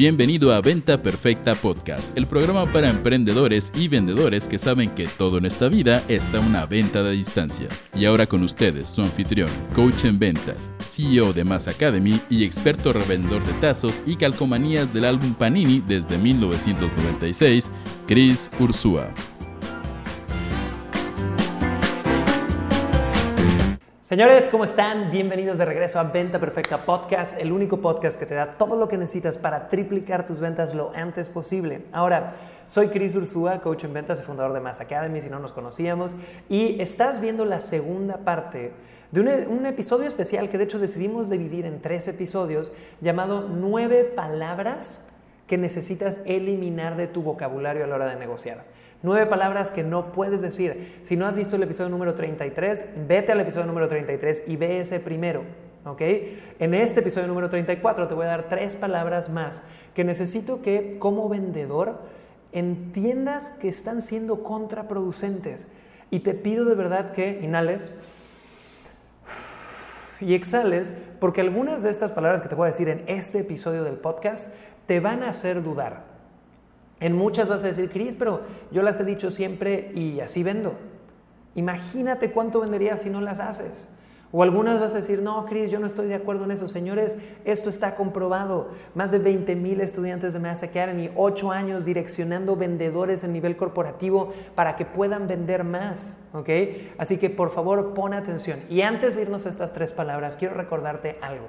Bienvenido a Venta Perfecta Podcast, el programa para emprendedores y vendedores que saben que todo en esta vida está una venta de distancia. Y ahora con ustedes, su anfitrión, coach en ventas, CEO de Mass Academy y experto revendedor de tazos y calcomanías del álbum Panini desde 1996, Chris Ursúa. Señores, ¿cómo están? Bienvenidos de regreso a Venta Perfecta Podcast, el único podcast que te da todo lo que necesitas para triplicar tus ventas lo antes posible. Ahora, soy Chris Ursúa, coach en ventas y fundador de Mass Academy, si no nos conocíamos, y estás viendo la segunda parte de un, un episodio especial que de hecho decidimos dividir en tres episodios llamado Nueve palabras que necesitas eliminar de tu vocabulario a la hora de negociar. Nueve palabras que no puedes decir. Si no has visto el episodio número 33, vete al episodio número 33 y ve ese primero. ¿ok? En este episodio número 34 te voy a dar tres palabras más que necesito que como vendedor entiendas que están siendo contraproducentes. Y te pido de verdad que inhales y exhales, porque algunas de estas palabras que te voy a decir en este episodio del podcast te van a hacer dudar. En muchas vas a decir, Cris, pero yo las he dicho siempre y así vendo. Imagínate cuánto venderías si no las haces. O algunas vas a decir, no, Cris, yo no estoy de acuerdo en eso. Señores, esto está comprobado. Más de 20 mil estudiantes de Mass Academy, 8 años direccionando vendedores en nivel corporativo para que puedan vender más. ¿ok? Así que por favor, pon atención. Y antes de irnos a estas tres palabras, quiero recordarte algo.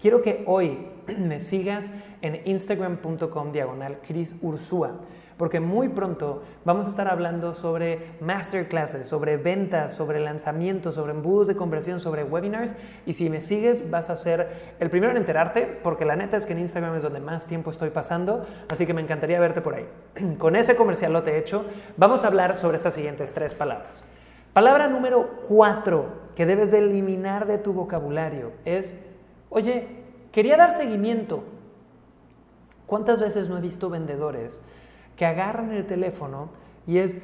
Quiero que hoy me sigas en instagram.com diagonal Cris Ursúa, porque muy pronto vamos a estar hablando sobre masterclasses, sobre ventas, sobre lanzamientos, sobre embudos de conversión, sobre webinars. Y si me sigues, vas a ser el primero en enterarte, porque la neta es que en Instagram es donde más tiempo estoy pasando, así que me encantaría verte por ahí. Con ese comercial lo te he hecho, vamos a hablar sobre estas siguientes tres palabras. Palabra número cuatro que debes de eliminar de tu vocabulario es Oye, quería dar seguimiento. ¿Cuántas veces no he visto vendedores que agarran el teléfono y es,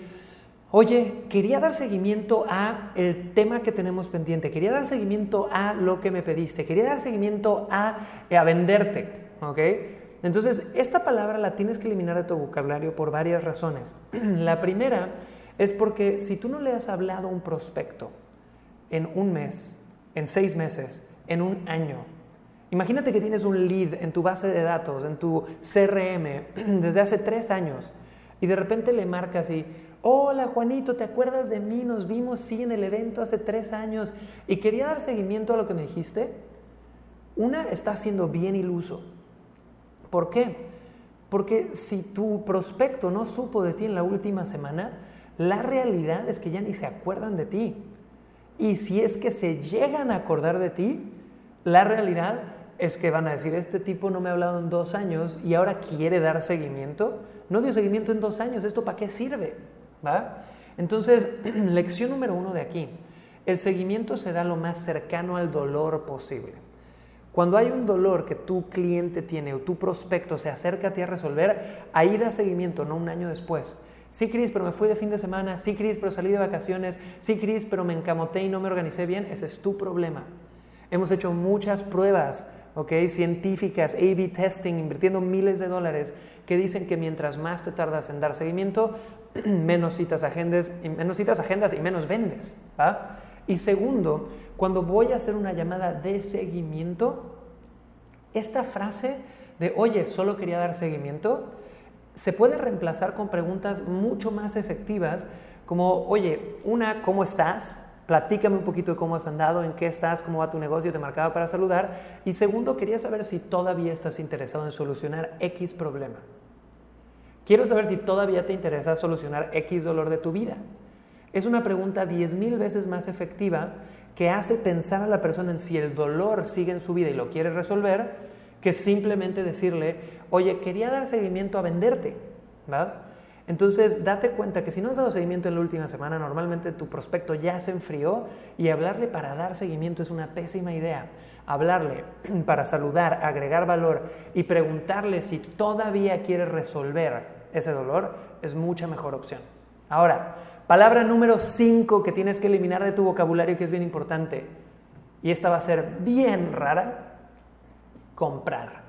oye, quería dar seguimiento a el tema que tenemos pendiente, quería dar seguimiento a lo que me pediste, quería dar seguimiento a, a venderte, ¿ok? Entonces, esta palabra la tienes que eliminar de tu vocabulario por varias razones. La primera es porque si tú no le has hablado a un prospecto en un mes, en seis meses, en un año, Imagínate que tienes un lead en tu base de datos, en tu CRM, desde hace tres años, y de repente le marcas y, hola Juanito, ¿te acuerdas de mí? Nos vimos, sí, en el evento hace tres años, y quería dar seguimiento a lo que me dijiste. Una está siendo bien iluso. ¿Por qué? Porque si tu prospecto no supo de ti en la última semana, la realidad es que ya ni se acuerdan de ti. Y si es que se llegan a acordar de ti, la realidad es que van a decir, este tipo no me ha hablado en dos años y ahora quiere dar seguimiento. No dio seguimiento en dos años, ¿esto para qué sirve? Entonces, lección número uno de aquí, el seguimiento se da lo más cercano al dolor posible. Cuando hay un dolor que tu cliente tiene o tu prospecto se acerca a ti a resolver, ahí da seguimiento, no un año después. Sí, Cris, pero me fui de fin de semana. Sí, Cris, pero salí de vacaciones. Sí, Cris, pero me encamoté y no me organicé bien. Ese es tu problema. Hemos hecho muchas pruebas ¿okay? científicas, A-B testing, invirtiendo miles de dólares, que dicen que mientras más te tardas en dar seguimiento, menos citas agendas, menos citas agendas y menos vendes. Y segundo, cuando voy a hacer una llamada de seguimiento, esta frase de, oye, solo quería dar seguimiento, se puede reemplazar con preguntas mucho más efectivas como, oye, una, ¿cómo estás? Platícame un poquito de cómo has andado, en qué estás, cómo va tu negocio, te marcaba para saludar. Y segundo, quería saber si todavía estás interesado en solucionar X problema. Quiero saber si todavía te interesa solucionar X dolor de tu vida. Es una pregunta 10.000 veces más efectiva que hace pensar a la persona en si el dolor sigue en su vida y lo quiere resolver, que simplemente decirle, oye, quería dar seguimiento a venderte. ¿verdad? Entonces, date cuenta que si no has dado seguimiento en la última semana, normalmente tu prospecto ya se enfrió y hablarle para dar seguimiento es una pésima idea. Hablarle para saludar, agregar valor y preguntarle si todavía quiere resolver ese dolor es mucha mejor opción. Ahora, palabra número 5 que tienes que eliminar de tu vocabulario que es bien importante, y esta va a ser bien rara, comprar.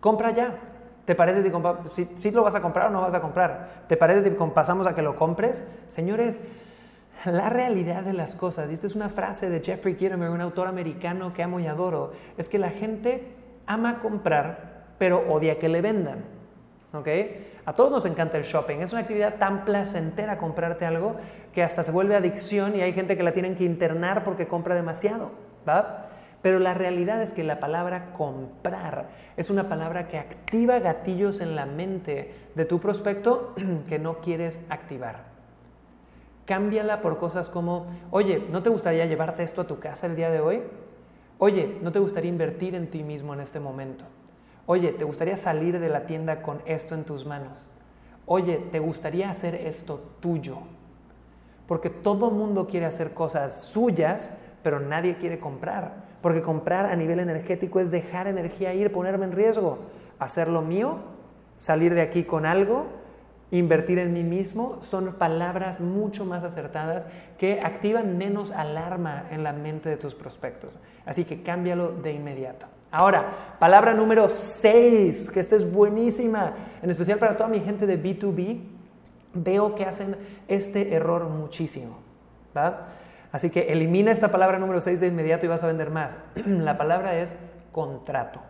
Compra ya. ¿Te parece si, si, lo vas a comprar o no vas a comprar? ¿Te parece si pasamos a que lo compres? Señores, la realidad de las cosas, y esta es una frase de Jeffrey Kiermer, un autor americano que amo y adoro, es que la gente ama comprar, pero odia que le vendan. ¿Ok? A todos nos encanta el shopping. Es una actividad tan placentera comprarte algo que hasta se vuelve adicción y hay gente que la tienen que internar porque compra demasiado. ¿va? Pero la realidad es que la palabra comprar es una palabra que activa gatillos en la mente de tu prospecto que no quieres activar. Cámbiala por cosas como, oye, ¿no te gustaría llevarte esto a tu casa el día de hoy? Oye, ¿no te gustaría invertir en ti mismo en este momento? Oye, ¿te gustaría salir de la tienda con esto en tus manos? Oye, ¿te gustaría hacer esto tuyo? Porque todo mundo quiere hacer cosas suyas, pero nadie quiere comprar. Porque comprar a nivel energético es dejar energía ir, ponerme en riesgo. Hacer lo mío, salir de aquí con algo, invertir en mí mismo, son palabras mucho más acertadas que activan menos alarma en la mente de tus prospectos. Así que cámbialo de inmediato. Ahora, palabra número 6, que esta es buenísima, en especial para toda mi gente de B2B, veo que hacen este error muchísimo. Así que elimina esta palabra número 6 de inmediato y vas a vender más. La palabra es contrato.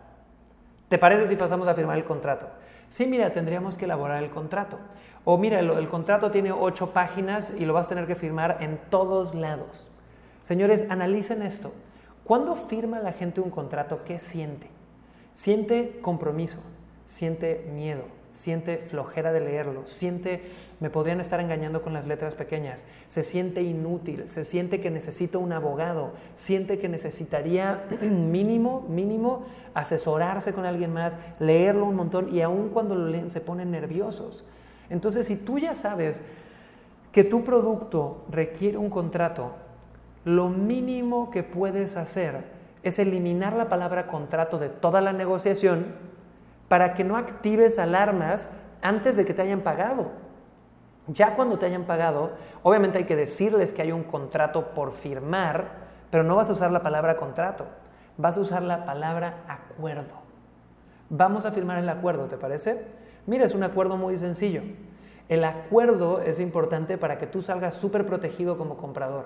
¿Te parece si pasamos a firmar el contrato? Sí, mira, tendríamos que elaborar el contrato. O mira, el, contrato tiene ocho páginas y lo vas a tener que firmar en todos lados. Señores, analicen esto. Cuando firma la gente un contrato, ¿qué siente? Siente compromiso, siente miedo, siente flojera de leerlo, siente, me podrían estar engañando con las letras pequeñas, se siente inútil, se siente que necesita un abogado, siente que necesitaría mínimo, mínimo asesorarse con alguien más, leerlo un montón y aun cuando lo leen se ponen nerviosos. Entonces, si tú ya sabes que tu producto requiere un contrato, lo mínimo que puedes hacer es eliminar la palabra contrato de toda la negociación para que no actives alarmas antes de que te hayan pagado. Ya cuando te hayan pagado, obviamente hay que decirles que hay un contrato por firmar, pero no vas a usar la palabra contrato, vas a usar la palabra acuerdo. Vamos a firmar el acuerdo, ¿te parece? Mira, es un acuerdo muy sencillo. El acuerdo es importante para que tú salgas súper protegido como comprador.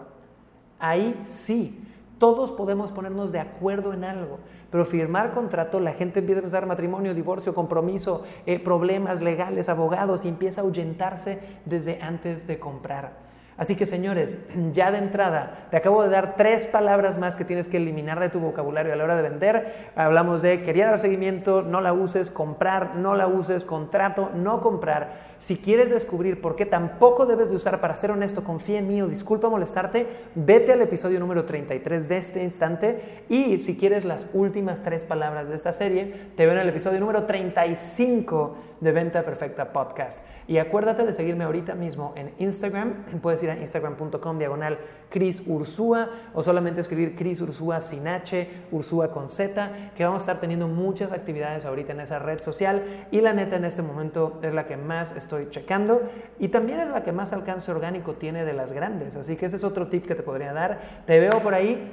Ahí sí, todos podemos ponernos de acuerdo en algo, pero firmar contrato, la gente empieza a pensar matrimonio, divorcio, compromiso, eh, problemas legales, abogados y empieza a ahuyentarse desde antes de comprar. Así que señores, ya de entrada, te acabo de dar tres palabras más que tienes que eliminar de tu vocabulario a la hora de vender. Hablamos de quería dar seguimiento, no la uses, comprar, no la uses, contrato, no comprar. Si quieres descubrir por qué tampoco debes de usar, para ser honesto, confía en mí o disculpa molestarte, vete al episodio número 33 de este instante y si quieres las últimas tres palabras de esta serie, te veo en el episodio número 35 de Venta Perfecta Podcast. Y acuérdate de seguirme ahorita mismo en Instagram, puedes instagram.com diagonal Cris Ursúa o solamente escribir Cris Ursúa sin H, Ursúa con Z, que vamos a estar teniendo muchas actividades ahorita en esa red social y la neta en este momento es la que más estoy checando y también es la que más alcance orgánico tiene de las grandes. Así que ese es otro tip que te podría dar. Te veo por ahí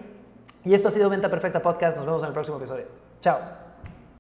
y esto ha sido Venta Perfecta Podcast. Nos vemos en el próximo episodio. Chao.